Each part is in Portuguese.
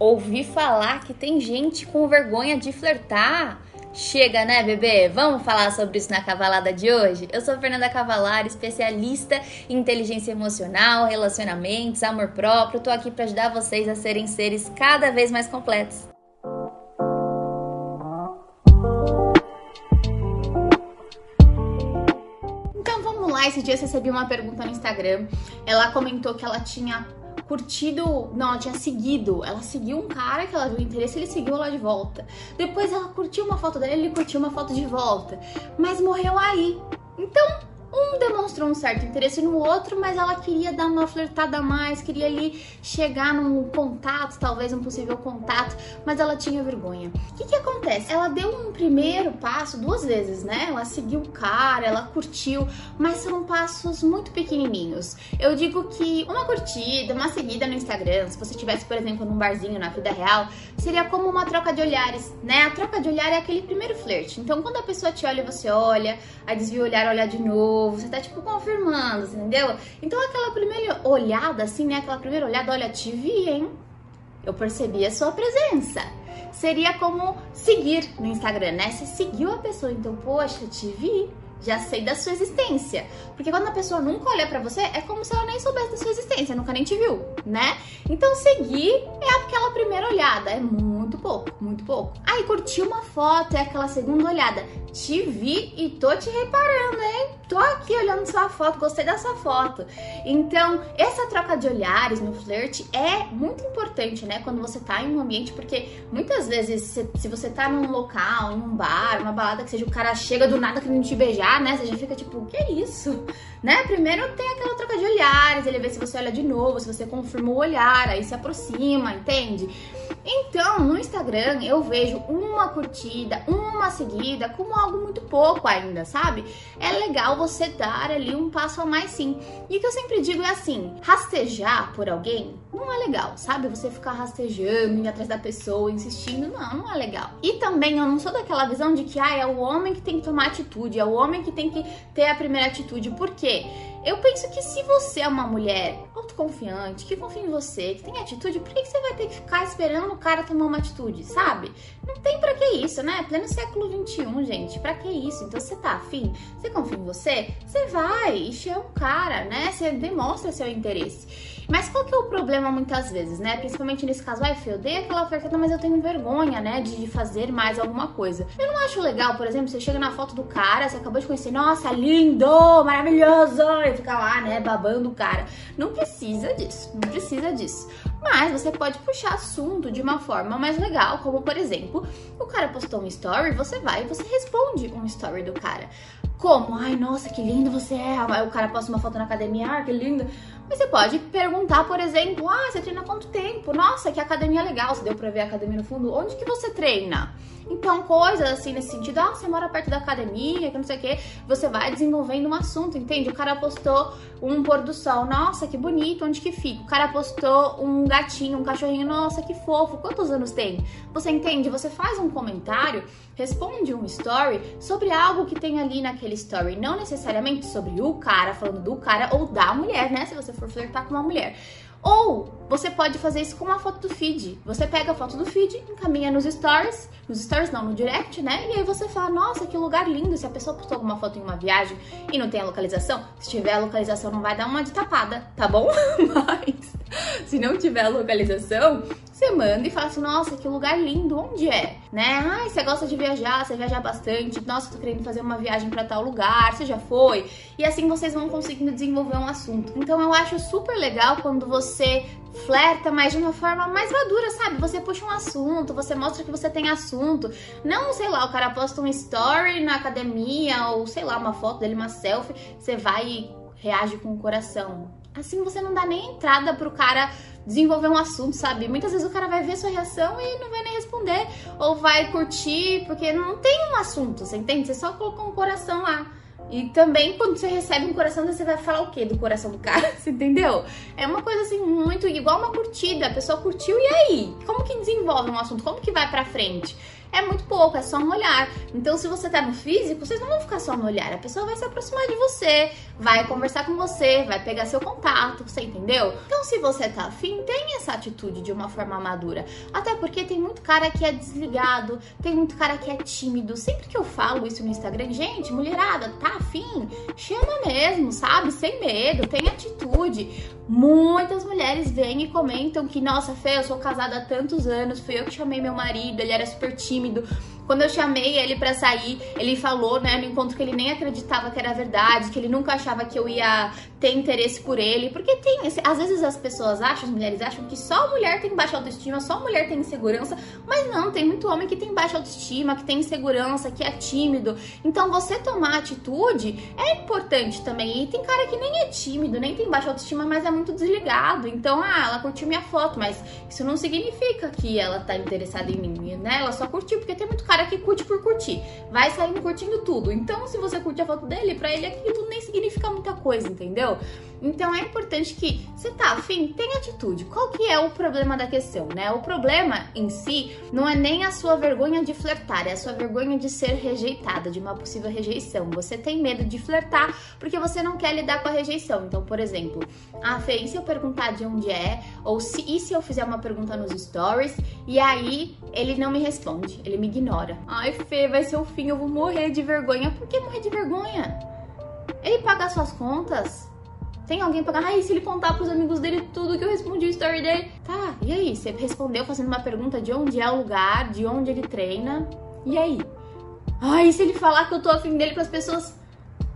Ouvi falar que tem gente com vergonha de flertar. Chega, né, bebê? Vamos falar sobre isso na cavalada de hoje? Eu sou Fernanda Cavalar, especialista em inteligência emocional, relacionamentos, amor próprio. Tô aqui para ajudar vocês a serem seres cada vez mais completos. Então vamos lá, esse dia eu recebi uma pergunta no Instagram. Ela comentou que ela tinha curtido. Não, ela tinha seguido. Ela seguiu um cara que ela viu interesse, ele seguiu ela de volta. Depois ela curtiu uma foto dele, ele curtiu uma foto de volta. Mas morreu aí. Então, demonstrou um certo interesse no outro, mas ela queria dar uma flertada a mais, queria ali chegar num contato, talvez um possível contato, mas ela tinha vergonha. O que, que acontece? Ela deu um primeiro passo duas vezes, né? Ela seguiu o cara, ela curtiu, mas são passos muito pequenininhos. Eu digo que uma curtida, uma seguida no Instagram, se você estivesse, por exemplo, num barzinho na vida real, seria como uma troca de olhares, né? A troca de olhar é aquele primeiro flerte. Então, quando a pessoa te olha, você olha, aí desvia o olhar, olha de novo você tá tipo confirmando, entendeu? Então aquela primeira olhada, assim, né? Aquela primeira olhada, olha, te vi, hein? Eu percebi a sua presença. Seria como seguir no Instagram, né? Você seguiu a pessoa, então, poxa, te vi já sei da sua existência. Porque quando a pessoa nunca olha para você, é como se ela nem soubesse da sua existência, nunca nem te viu, né? Então seguir é aquela primeira olhada, é muito pouco, muito pouco. Aí curtir uma foto é aquela segunda olhada. Te vi e tô te reparando, hein? Tô aqui olhando sua foto, gostei da sua foto. Então, essa troca de olhares no flerte é muito importante, né? Quando você tá em um ambiente, porque muitas vezes, se, se você tá num local, em um bar, uma balada que seja o cara chega do nada querendo te beijar, né? Você já fica tipo, que é isso? Né? Primeiro tem aquela troca de olhares, ele vê se você olha de novo, se você confirma o olhar, aí se aproxima, entende? Então, no Instagram eu vejo uma curtida, uma seguida como algo muito pouco ainda, sabe? É legal você dar ali um passo a mais sim. E o que eu sempre digo é assim: rastejar por alguém não é legal, sabe? Você ficar rastejando, indo atrás da pessoa, insistindo, não, não é legal. E também eu não sou daquela visão de que ah, é o homem que tem que tomar atitude, é o homem que tem que ter a primeira atitude. Por quê? Eu penso que se você é uma mulher autoconfiante, que confia em você, que tem atitude, por que, você vai ter que ficar esperando o cara tomar uma atitude, sabe? Não tem pra que isso, né? Pleno século XXI, gente. Pra que isso? Então você tá afim? Você confia em você? Você vai e chama o cara, né? Você demonstra seu interesse. Mas qual que é o problema muitas vezes, né? Principalmente nesse caso, ai, eu dei aquela oferta, mas eu tenho vergonha, né, de fazer mais alguma coisa. Eu não acho legal, por exemplo, você chega na foto do cara, você acabou de conhecer, nossa, lindo, maravilhoso, e fica lá, né, babando o cara. Não precisa disso, não precisa disso. Mas você pode puxar assunto de uma forma mais legal, como por exemplo, o cara postou um story, você vai e você responde um story do cara. Como? Ai, nossa, que lindo você é. Aí o cara posta uma foto na academia, ah, que lindo. Mas você pode perguntar, por exemplo, ah, você treina quanto tempo? Nossa, que academia legal, você deu pra ver a academia no fundo. Onde que você treina? Então, coisas assim nesse sentido, ah, você mora perto da academia, que não sei o que, você vai desenvolvendo um assunto, entende? O cara postou um pôr do sol, nossa, que bonito, onde que fica? O cara postou um gatinho, um cachorrinho, nossa, que fofo, quantos anos tem? Você entende? Você faz um comentário, responde um story sobre algo que tem ali naquele story, não necessariamente sobre o cara, falando do cara ou da mulher, né? Se você for flertar com uma mulher. Ou você pode fazer isso com uma foto do feed. Você pega a foto do feed, encaminha nos stories, nos stories não, no direct, né? E aí você fala, nossa, que lugar lindo. Se a pessoa postou alguma foto em uma viagem e não tem a localização, se tiver a localização não vai dar uma de tapada, tá bom? Mas se não tiver a localização, você manda e fala assim, nossa, que lugar lindo, onde é? Né? Ai, você gosta de viajar, você viaja bastante, nossa, tô querendo fazer uma viagem para tal lugar, você já foi? E assim vocês vão conseguindo desenvolver um assunto. Então eu acho super legal quando você flerta, mas de uma forma mais madura, sabe? Você puxa um assunto, você mostra que você tem assunto. Não, sei lá, o cara posta um story na academia ou sei lá, uma foto dele, uma selfie, você vai e reage com o coração. Assim você não dá nem entrada pro cara desenvolver um assunto, sabe? Muitas vezes o cara vai ver sua reação e não vai nem responder, ou vai curtir, porque não tem um assunto, você entende? Você só colocou um coração lá. E também, quando você recebe um coração, você vai falar o quê do coração do cara? Você entendeu? É uma coisa assim, muito igual uma curtida. A pessoa curtiu e aí? Como que desenvolve um assunto? Como que vai pra frente? É muito pouco, é só um olhar. Então, se você tá no físico, vocês não vão ficar só no olhar. A pessoa vai se aproximar de você, vai conversar com você, vai pegar seu contato, você entendeu? Então, se você tá afim, tenha essa atitude de uma forma madura. Até porque tem muito cara que é desligado, tem muito cara que é tímido. Sempre que eu falo isso no Instagram, gente, mulherada, tá afim? Chama mesmo, sabe? Sem medo, tem atitude. Muitas mulheres vêm e comentam que, nossa, Fê, eu sou casada há tantos anos, fui eu que chamei meu marido, ele era super tímido. Quando eu chamei ele para sair, ele falou, né, no encontro que ele nem acreditava que era verdade, que ele nunca achava que eu ia ter interesse por ele, porque tem, esse, às vezes as pessoas acham, as mulheres acham que só mulher tem baixa autoestima, só mulher tem insegurança, mas não, tem muito homem que tem baixa autoestima, que tem insegurança, que é tímido. Então você tomar atitude é importante também. E tem cara que nem é tímido, nem tem baixa autoestima, mas é muito desligado. Então, ah, ela curtiu minha foto, mas isso não significa que ela tá interessada em mim, né? Ela só curtiu, porque tem muito cara que curte por curtir. Vai saindo curtindo tudo. Então, se você curte a foto dele, para ele aquilo nem significa muita coisa, entendeu? Então é importante que você tá afim, tenha atitude. Qual que é o problema da questão, né? O problema em si não é nem a sua vergonha de flertar, é a sua vergonha de ser rejeitada, de uma possível rejeição. Você tem medo de flertar porque você não quer lidar com a rejeição. Então, por exemplo, ah, Fê, e se eu perguntar de onde é? Ou se, e se eu fizer uma pergunta nos stories e aí ele não me responde, ele me ignora. Ai, Fê, vai ser o fim, eu vou morrer de vergonha. Por que morrer de vergonha? Ele paga suas contas? Tem alguém pra. Ai, se ele contar pros amigos dele tudo que eu respondi o story dele. Tá, e aí? Você respondeu fazendo uma pergunta de onde é o lugar, de onde ele treina. E aí? Ai, se ele falar que eu tô afim dele pras pessoas.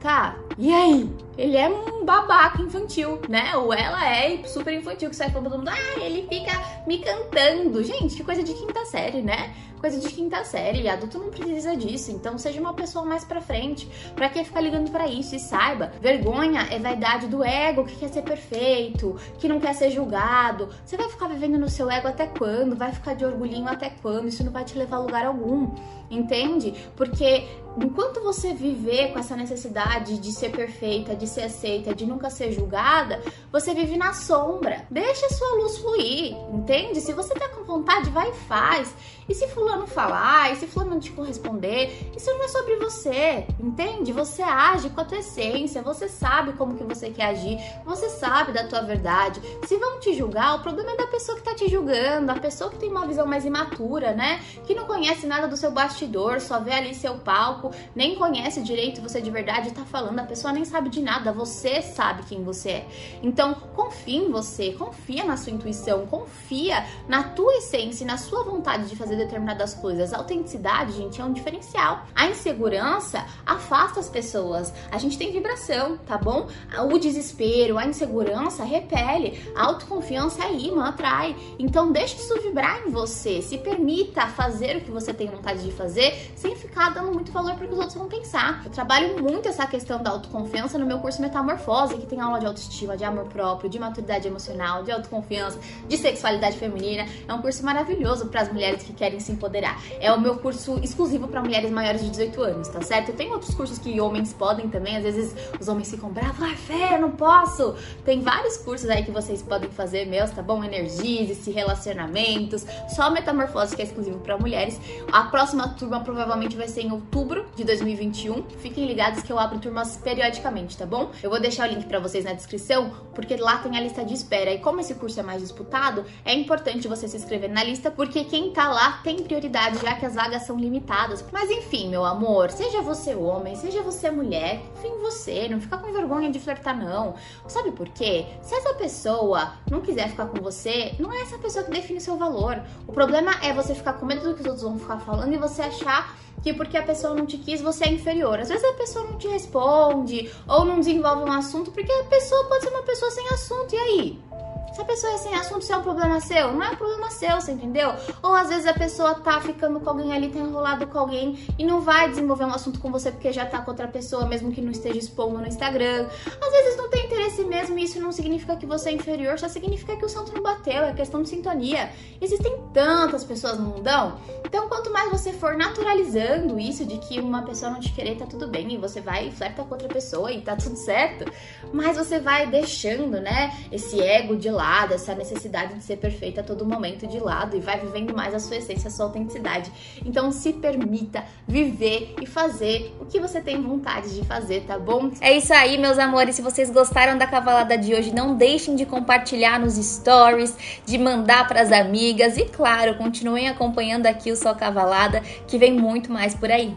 Tá, e aí? Ele é um babaca infantil, né? Ou ela é super infantil, que sai falando todo mundo, ah, ele fica me cantando. Gente, que coisa de quinta série, né? coisa de quinta série, adulto não precisa disso, então seja uma pessoa mais pra frente. Pra que ficar ligando para isso? E saiba, vergonha é vaidade do ego que quer ser perfeito, que não quer ser julgado. Você vai ficar vivendo no seu ego até quando? Vai ficar de orgulhinho até quando? Isso não vai te levar a lugar algum, entende? Porque enquanto você viver com essa necessidade de ser perfeita, de ser aceita, de nunca ser julgada, você vive na sombra. Deixa a sua luz fluir, entende? Se você tá com vontade, vai e faz. E se fulano falar, e se fulano te corresponder, isso não é sobre você, entende? Você age com a tua essência, você sabe como que você quer agir, você sabe da tua verdade. Se vão te julgar, o problema é da pessoa que tá te julgando, a pessoa que tem uma visão mais imatura, né? Que não conhece nada do seu bastidor, só vê ali seu palco, nem conhece direito você de verdade tá falando, a pessoa nem sabe de nada, você sabe quem você é. Então, confia em você, confia na sua intuição, confia na tua essência e na sua vontade de fazer determinadas coisas. A autenticidade, gente, é um diferencial. A insegurança afasta as pessoas. A gente tem vibração, tá bom? O desespero, a insegurança repele. A autoconfiança é imã, atrai. Então, deixe isso vibrar em você. Se permita fazer o que você tem vontade de fazer sem ficar dando muito valor para que os outros vão pensar. Eu trabalho muito essa questão da autoconfiança no meu curso Metamorfose, que tem aula de autoestima, de amor próprio, de maturidade emocional, de autoconfiança, de sexualidade feminina. É um curso maravilhoso para as mulheres que querem querem se empoderar. É o meu curso exclusivo para mulheres maiores de 18 anos, tá certo? Tem outros cursos que homens podem também, às vezes os homens ficam bravos, ah, fé, não posso. Tem vários cursos aí que vocês podem fazer meus, tá bom? Energize-se, relacionamentos, só metamorfose que é exclusivo para mulheres. A próxima turma provavelmente vai ser em outubro de 2021. Fiquem ligados que eu abro turmas periodicamente, tá bom? Eu vou deixar o link para vocês na descrição, porque lá tem a lista de espera. E como esse curso é mais disputado, é importante você se inscrever na lista, porque quem tá lá tem prioridade, já que as vagas são limitadas. Mas enfim, meu amor, seja você homem, seja você mulher, enfim, você, não fica com vergonha de flertar, não. Sabe por quê? Se essa pessoa não quiser ficar com você, não é essa pessoa que define seu valor. O problema é você ficar com medo do que os outros vão ficar falando e você achar que porque a pessoa não te quis, você é inferior. Às vezes a pessoa não te responde ou não desenvolve um assunto porque a pessoa pode ser uma pessoa sem assunto. E aí? Se a pessoa é sem assunto, isso é um problema seu? Não é um problema seu, você entendeu? Ou às vezes a pessoa tá ficando com alguém ali, tá enrolado com alguém e não vai desenvolver um assunto com você porque já tá com outra pessoa, mesmo que não esteja expondo no Instagram. Às vezes não tem interesse mesmo e isso não significa que você é inferior, só significa que o santo não bateu, é questão de sintonia. Existem tantas pessoas no mundão, então quanto mais você for naturalizando isso de que uma pessoa não te querer, tá tudo bem e você vai e flerta com outra pessoa e tá tudo certo, mais você vai deixando, né, esse ego de lado, essa necessidade de ser perfeita a todo momento de lado e vai vivendo mais a sua essência, a sua autenticidade. Então se permita viver e fazer o que você tem vontade de fazer, tá bom? É isso aí, meus amores. Se vocês gostaram da cavalada de hoje, não deixem de compartilhar nos stories, de mandar para as amigas e claro, continuem acompanhando aqui o Só Cavalada, que vem muito mais por aí.